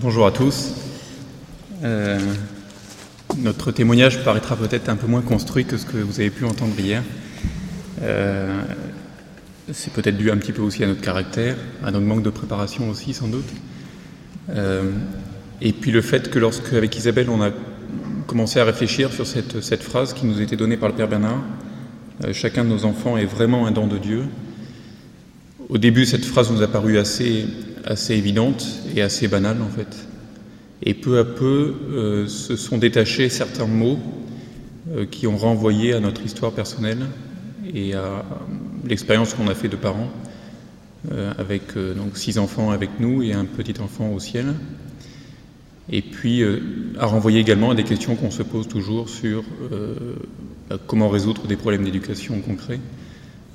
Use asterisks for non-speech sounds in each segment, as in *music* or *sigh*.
Bonjour à tous. Euh, notre témoignage paraîtra peut-être un peu moins construit que ce que vous avez pu entendre hier. Euh, c'est peut-être dû un petit peu aussi à notre caractère, à notre manque de préparation aussi sans doute. Euh, et puis le fait que lorsque, avec Isabelle, on a commencé à réfléchir sur cette, cette phrase qui nous était donnée par le Père Bernard, chacun de nos enfants est vraiment un don de Dieu. Au début, cette phrase nous a paru assez assez évidente et assez banale en fait. Et peu à peu euh, se sont détachés certains mots euh, qui ont renvoyé à notre histoire personnelle et à l'expérience qu'on a fait de parents, euh, avec donc six enfants avec nous et un petit enfant au ciel. Et puis à renvoyer également à des questions qu'on se pose toujours sur bah, comment résoudre des problèmes d'éducation concrets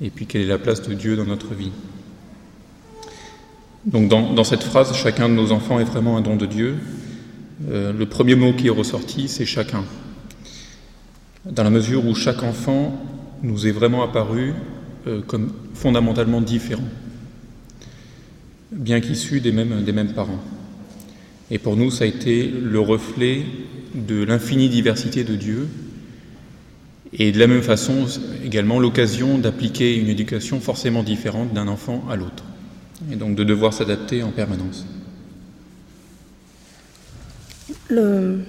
et puis quelle est la place de Dieu dans notre vie. Donc dans, cette phrase, chacun de nos enfants est vraiment un don de Dieu. Euh, le premier mot qui est ressorti, c'est chacun. Dans la mesure où chaque enfant nous est vraiment apparu euh, comme fondamentalement différent, bien qu'issu des mêmes, des mêmes parents. Et pour nous, ça a été le reflet de l'infinie diversité de Dieu, et de la même façon également l'occasion d'appliquer une éducation forcément différente d'un enfant à l'autre et donc de devoir s'adapter en permanence. Une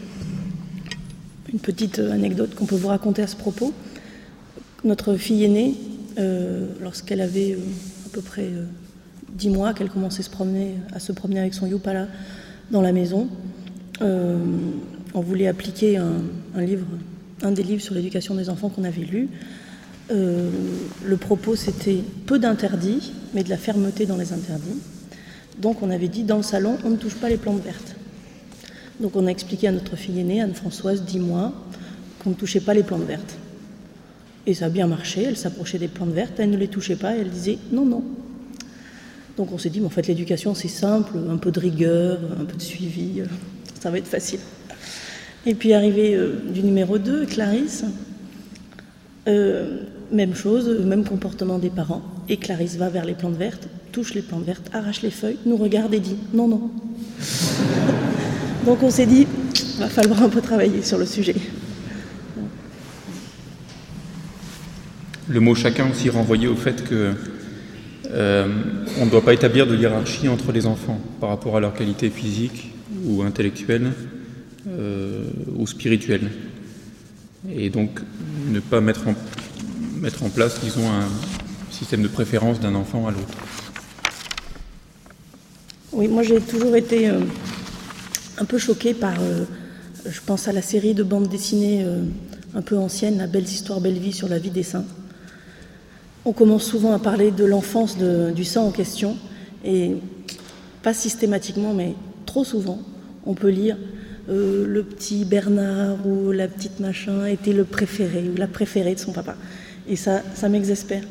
petite anecdote qu'on peut vous raconter à ce propos. Notre fille aînée, euh, lorsqu'elle avait euh, à peu près euh, dix mois, qu'elle commençait à se promener avec son Yupala dans la maison, on voulait appliquer un, livre, un des livres sur l'éducation des enfants qu'on avait lu. Euh, le propos, c'était peu d'interdits, mais de la fermeté dans les interdits. Donc on avait dit, dans le salon, on ne touche pas les plantes vertes. Donc on a expliqué à notre fille aînée, Anne-Françoise, 10 mois, qu'on ne touchait pas les plantes vertes. Et ça a bien marché, elle s'approchait des plantes vertes, elle ne les touchait pas, et elle disait non, non. Donc on s'est dit, mais en fait l'éducation c'est simple, un peu de rigueur, un peu de suivi, ça va être facile. Et puis arrivé euh, du numéro 2, Clarisse, euh, même chose, même comportement des parents. Et Clarisse va vers les plantes vertes, touche les plantes vertes, arrache les feuilles, nous regarde et dit non, non. *laughs* Donc on s'est dit, va falloir un peu travailler sur le sujet. Le mot chacun aussi renvoyé au fait que euh, on ne doit pas établir de hiérarchie entre les enfants par rapport à leur qualité physique ou intellectuelle euh, ou spirituelle. Et donc ne pas mettre en mettre en place, disons, un système de préférence d'un enfant à l'autre. Oui, moi j'ai toujours été euh, un peu choquée par, euh, je pense à la série de bandes dessinées euh, un peu ancienne, La Belle Histoire, Belle Vie sur la vie des saints. On commence souvent à parler de l'enfance du saint en question, et pas systématiquement, mais trop souvent, on peut lire le petit Bernard ou la petite machin était le préféré ou la préférée de son papa. Et ça, ça m'exaspère.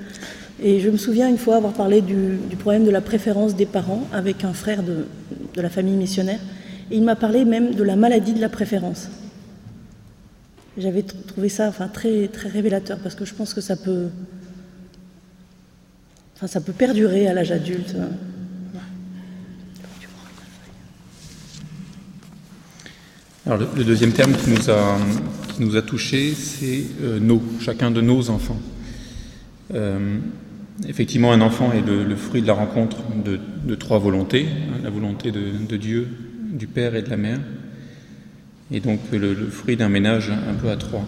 Et je me souviens une fois avoir parlé du, problème de la préférence des parents avec un frère de, la famille missionnaire. Et il m'a parlé même de la maladie de la préférence. J'avais trouvé ça enfin, très, très révélateur parce que je pense que ça peut, enfin, ça peut perdurer à l'âge adulte. Alors, le, deuxième terme qui nous a, qui nous a touchés, c'est euh, nos, chacun de nos enfants. Euh, effectivement, un enfant est le, fruit de la rencontre de, trois volontés, hein, la volonté de, Dieu, du Père et de la Mère, et donc le, fruit d'un ménage un peu à trois.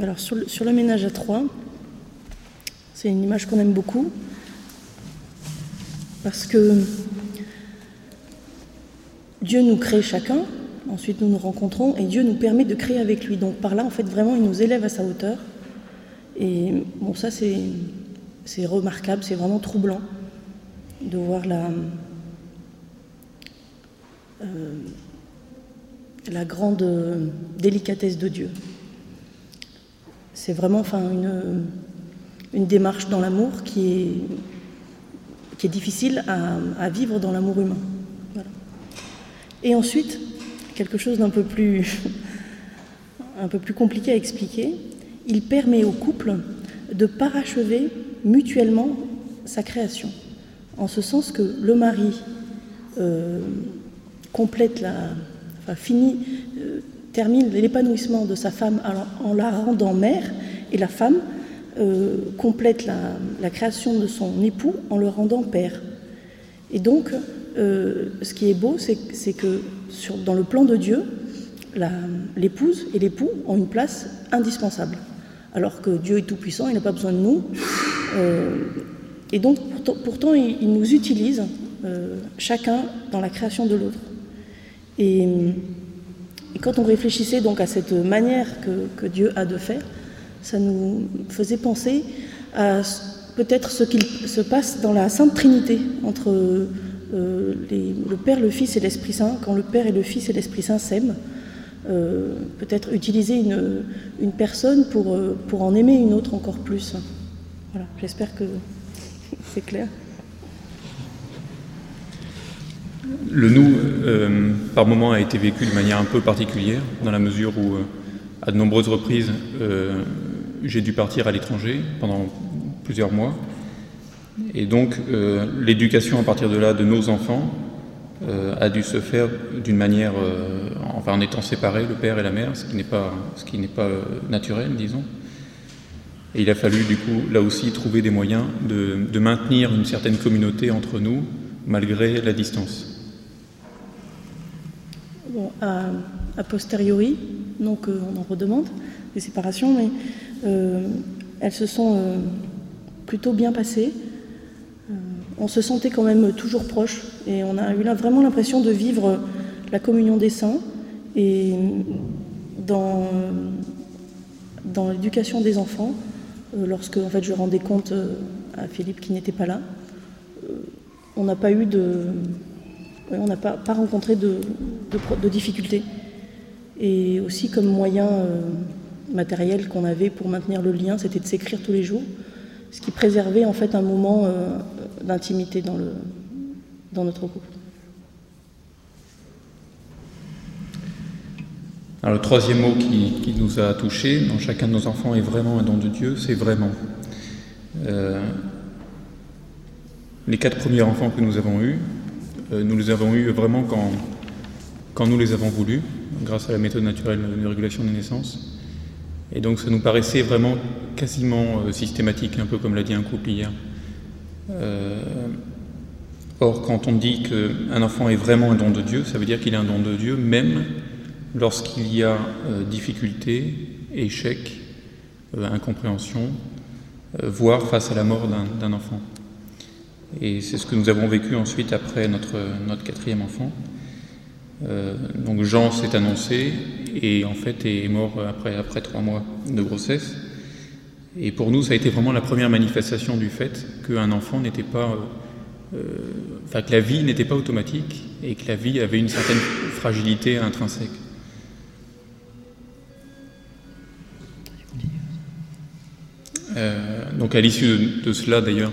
Alors sur le, sur le ménage à trois, c'est une image qu'on aime beaucoup, parce que Dieu nous crée chacun, ensuite nous nous rencontrons et Dieu nous permet de créer avec lui. Donc par là, en fait, vraiment, il nous élève à sa hauteur. Et bon, ça, c'est remarquable, c'est vraiment troublant de voir la, euh, la grande délicatesse de Dieu. C'est vraiment enfin, une, une démarche dans l'amour qui est, qui est difficile à, à vivre dans l'amour humain. Et ensuite, quelque chose d'un peu *laughs* peu plus compliqué à expliquer, il permet au couple de parachever mutuellement sa création. en ce sens que le mari complète la, finit, termine l'épanouissement de sa femme en la rendant mère, et la femme complète la, création de son époux en le rendant père. Et donc, ce qui est beau, c'est que dans le plan de Dieu, l'épouse et l'époux ont une place indispensable. Alors que Dieu est tout-puissant, il n'a pas besoin de nous. Euh, et donc, pourtant, il, nous utilise euh, chacun dans la création de l'autre. Et, quand on réfléchissait donc à cette manière que, Dieu a de faire, ça nous faisait penser à peut-être ce qu'il se passe dans la Sainte Trinité entre euh, le Père, le Fils et l'Esprit Saint, quand le Père et le Fils et l'Esprit Saint s'aiment. Euh, peut-être utiliser une, une personne pour, euh, pour en aimer une autre encore plus. Voilà, j'espère que c'est clair. Le nous, euh, par moment, a été vécu de manière un peu particulière, dans la mesure où, à de nombreuses reprises, j'ai dû partir à l'étranger pendant plusieurs mois. Et donc, l'éducation à partir de là de nos enfants a dû se faire d'une manière, en étant séparés, le père et la mère, ce qui n'est pas, euh, naturel, disons. Et il a fallu du coup là aussi trouver des moyens de, maintenir une certaine communauté entre nous malgré la distance. Bon, a, posteriori, donc on en redemande des séparations, mais elles se sont plutôt bien passées on se sentait quand même toujours proche et on a eu vraiment l'impression de vivre la communion des saints et dans, dans l'éducation des enfants, euh, lorsque en fait, je rendais compte euh, à Philippe qui n'était pas là, euh, on n'a pas eu de. On n'a pas, rencontré de, de, difficultés. Et aussi comme moyen matériel qu'on avait pour maintenir le lien, c'était de s'écrire tous les jours, ce qui préservait en fait un moment d'intimité dans, le, dans notre couple. Alors, le troisième mot qui, nous a touchés dans chacun de nos enfants est vraiment un don de Dieu, c'est vraiment. Euh, les quatre premiers enfants que nous avons eus, euh, nous les avons eus vraiment quand, quand nous les avons voulu, grâce à la méthode naturelle de régulation des naissances. Et donc ça nous paraissait vraiment quasiment euh, systématique, un peu comme l'a dit un couple hier. Or, quand on dit qu'un enfant est vraiment un don de Dieu, ça veut dire qu'il est un don de Dieu même lorsqu'il y a euh, difficulté, échec, euh, incompréhension, voire face à la mort d'un enfant. Et c'est ce que nous avons vécu ensuite après notre, quatrième enfant. donc Jean s'est annoncé et en fait est mort après, après trois mois de grossesse. Et pour nous, ça a été vraiment la première manifestation du fait qu'un enfant n'était pas. Euh, euh, enfin, que la vie n'était pas automatique et que la vie avait une certaine fragilité intrinsèque. Euh, donc, à l'issue de, cela, d'ailleurs,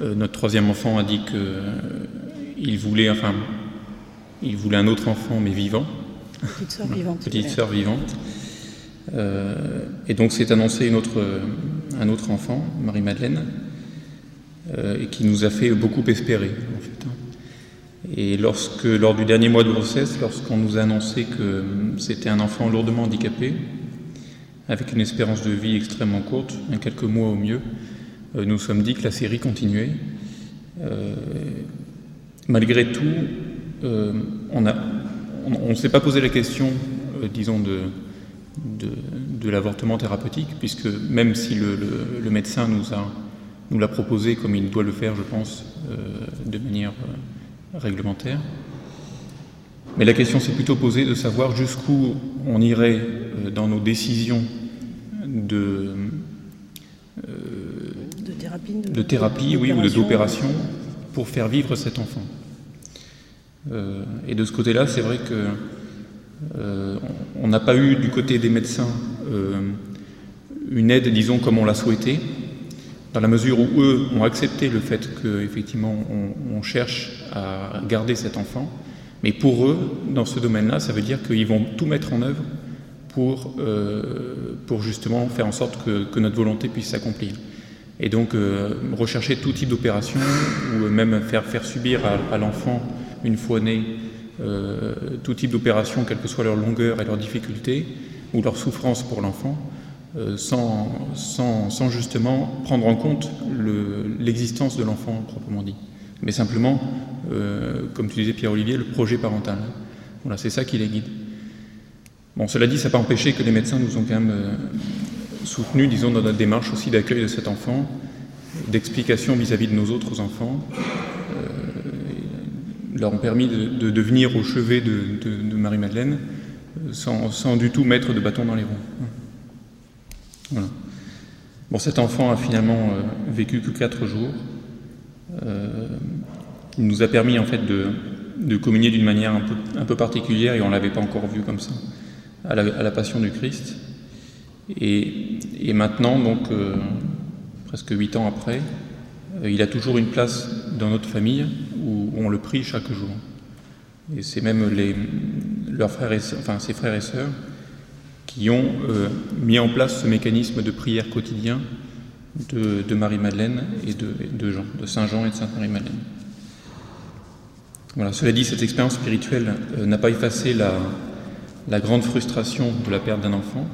notre troisième enfant a dit qu'il voulait, enfin, il voulait un autre enfant, mais vivant. Petite sœur vivante. *laughs* Petite sœur vivante. Euh, et donc s'est annoncé une autre, un autre enfant, Marie-Madeleine, euh, et qui nous a fait beaucoup espérer. En fait. Hein. Et lorsque, lors du dernier mois de grossesse, lorsqu'on nous a annoncé que c'était un enfant lourdement handicapé, avec une espérance de vie extrêmement courte, un quelques mois au mieux, euh, nous sommes dit que la série continuait. malgré tout, on ne s'est pas posé la question, disons, de, l'avortement thérapeutique, puisque même si le, médecin nous l'a proposé comme il doit le faire, je pense, euh, de manière euh, réglementaire. Mais la question s'est plutôt posée de savoir jusqu'où on irait euh, dans nos décisions de, de thérapie, de, thérapie oui, ou d'opération pour faire vivre cet enfant. et de ce côté-là, c'est vrai que euh, on n'a pas eu du côté des médecins euh, une aide, disons, comme on l'a souhaité, dans la mesure où eux ont accepté le fait qu'effectivement on, on cherche à garder cet enfant. Mais pour eux, dans ce domaine-là, ça veut dire qu'ils vont tout mettre en œuvre pour, euh, justement faire en sorte que, notre volonté puisse s'accomplir. Et donc rechercher tout type d'opération ou même faire, subir à, l'enfant, une fois né, tout type d'opération, quelle que soit leur longueur et leur difficulté, ou leur souffrance pour l'enfant, sans, justement prendre en compte l'existence de l'enfant proprement dit. Mais simplement, comme tu disais Pierre-Olivier, le projet parental. Voilà, c'est ça qui les guide. Bon, cela dit, ça n'a pas empêché que les médecins nous ont quand même euh, soutenus, disons, dans notre démarche aussi d'accueil de cet enfant, d'explication vis-à-vis de nos autres enfants, euh, leur ont permis de, de, venir au chevet de, Marie-Madeleine euh, sans, du tout mettre de bâton dans les roues. Voilà. Bon, cet enfant a finalement vécu que quatre jours. Il nous a permis en fait de, communier d'une manière un peu, particulière et on ne l'avait pas encore vu comme ça à la, passion du Christ. Et, maintenant, donc, euh, presque huit ans après, euh, il a toujours une place dans notre famille où on le prie chaque jour. Et c'est même les, leurs frères enfin, ses frères et sœurs qui ont euh, mis en place ce mécanisme de prière quotidien de, Marie-Madeleine et de, Jean, de Saint Jean et de Sainte Marie-Madeleine. Voilà, cela dit, cette expérience spirituelle n'a pas effacé la, grande frustration de la perte d'un enfant,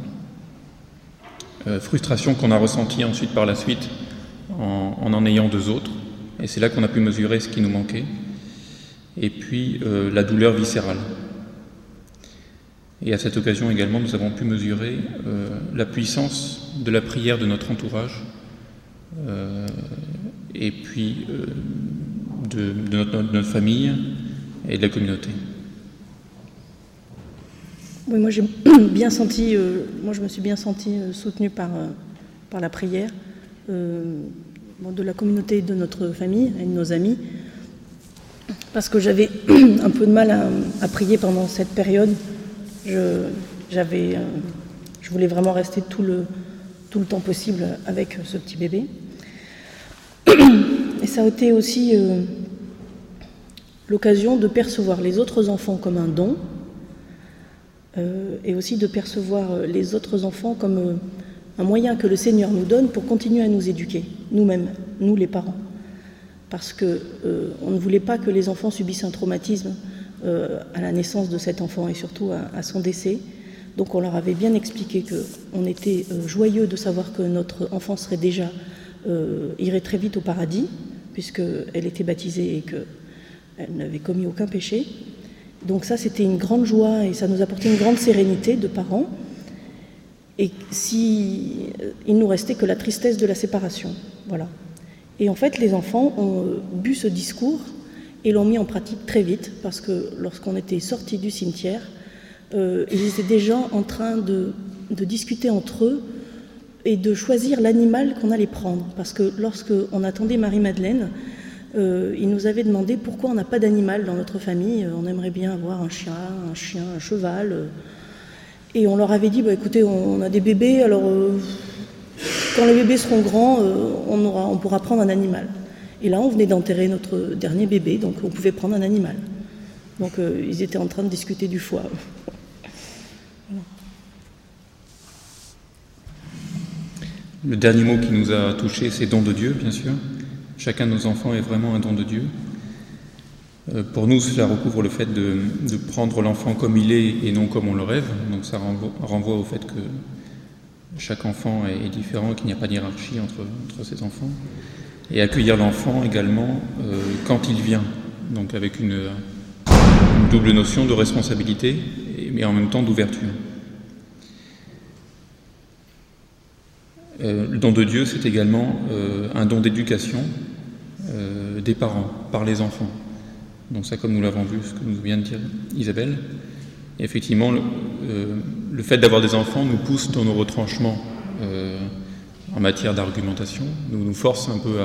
euh, frustration qu'on a ressentie ensuite par la suite en, en, ayant deux autres, et c'est là qu'on a pu mesurer ce qui nous manquait, et puis euh, la douleur viscérale. Et à cette occasion également, nous avons pu mesurer euh, la puissance de la prière de notre entourage, et puis de, notre famille et de la communauté. Oui, moi j'ai *coughs* bien senti, euh, moi je me suis bien senti euh, soutenue par, euh, par la prière de la communauté de notre famille et de nos amis, parce que j'avais *coughs* un peu de mal à, prier pendant cette période. Je, j'avais, je voulais vraiment rester tout le, tout le temps possible avec ce petit bébé. Et ça a été aussi l'occasion de percevoir les autres enfants comme un don, euh, et aussi de percevoir euh, les autres enfants comme euh, un moyen que le Seigneur nous donne pour continuer à nous éduquer, nous-mêmes, nous les parents. Parce qu'on on ne voulait pas que les enfants subissent un traumatisme à la naissance de cet enfant et surtout à, son décès. Donc on leur avait bien expliqué qu'on était joyeux de savoir que notre enfant serait déjà irait très vite au paradis, puisqu'elle était baptisée et qu'elle n'avait commis aucun péché. Donc ça, c'était une grande joie et ça nous apportait une grande sérénité de parents. Et si il nous restait que la tristesse de la séparation, voilà. Et en fait, les enfants ont bu ce discours et l'ont mis en pratique très vite parce que lorsqu'on était sortis du cimetière, euh, ils étaient déjà en train de discuter entre eux et de choisir l'animal qu'on allait prendre. Parce que lorsqu'on attendait Marie-Madeleine, euh, il nous avait demandé pourquoi on n'a pas d'animal dans notre famille. On aimerait bien avoir un chien, un chien, un cheval. Et on leur avait dit, bah, écoutez, on a des bébés, alors euh, quand les bébés seront grands, euh, on, aura, on pourra prendre un animal. Et là, on venait d'enterrer notre dernier bébé, donc on pouvait prendre un animal. Donc ils étaient en train de discuter du foie. Le dernier mot qui nous a touché, c'est don de Dieu, bien sûr. Chacun de nos enfants est vraiment un don de Dieu. Euh, pour nous, cela recouvre le fait de, prendre l'enfant comme il est et non comme on le rêve. Donc ça renvoie, au fait que chaque enfant est, différent, qu'il n'y a pas de hiérarchie entre, ses enfants. Et accueillir l'enfant également euh, quand il vient, donc avec une, double notion de responsabilité, mais en même temps d'ouverture. Euh, le don de Dieu, c'est également un don d'éducation euh, des parents, par les enfants. Donc ça, comme nous l'avons vu, ce que nous vient de dire Isabelle. effectivement, le, euh, fait d'avoir des enfants nous pousse dans nos retranchements euh, en matière d'argumentation, nous nous force un peu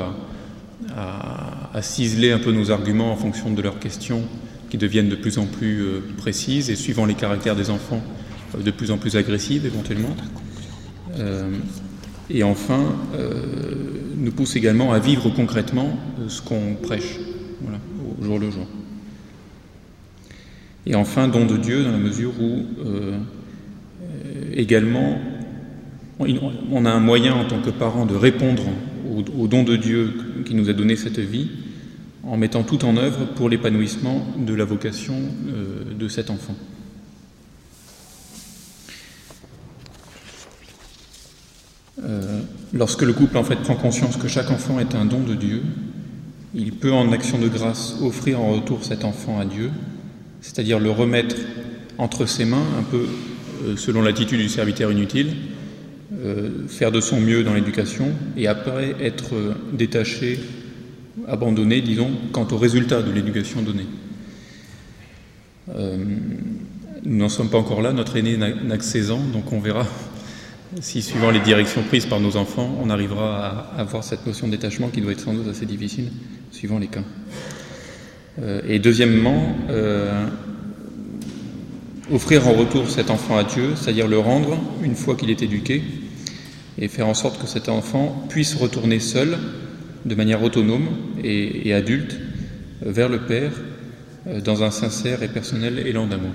à, ciseler un peu nos arguments en fonction de leurs questions qui deviennent de plus en plus précises et suivant les caractères des enfants de plus en plus agressives éventuellement. Et enfin, nous pousse également à vivre concrètement ce qu'on prêche, voilà, au jour le jour. Et enfin, don de Dieu, dans la mesure où euh, également on a un moyen en tant que parent de répondre au, don de Dieu qui nous a donné cette vie, en mettant tout en œuvre pour l'épanouissement de la vocation euh, de cet enfant. Euh, lorsque le couple en fait prend conscience que chaque enfant est un don de Dieu, il peut en action de grâce offrir en retour cet enfant à Dieu, c'est-à-dire le remettre entre ses mains, un peu euh, selon l'attitude du serviteur inutile, euh, faire de son mieux dans l'éducation et après être détaché, abandonné, disons, quant au résultat de l'éducation donnée. nous n'en sommes pas encore là, notre aîné n'a que 16 ans, donc on verra si, suivant les directions prises par nos enfants, on arrivera à avoir cette notion de détachement qui doit être sans doute assez difficile, suivant les cas. Euh, et deuxièmement, euh, offrir en retour cet enfant à Dieu, c'est-à-dire le rendre une fois qu'il est éduqué, et faire en sorte que cet enfant puisse retourner seul, de manière autonome et, adulte, vers le Père, euh, dans un sincère et personnel élan d'amour.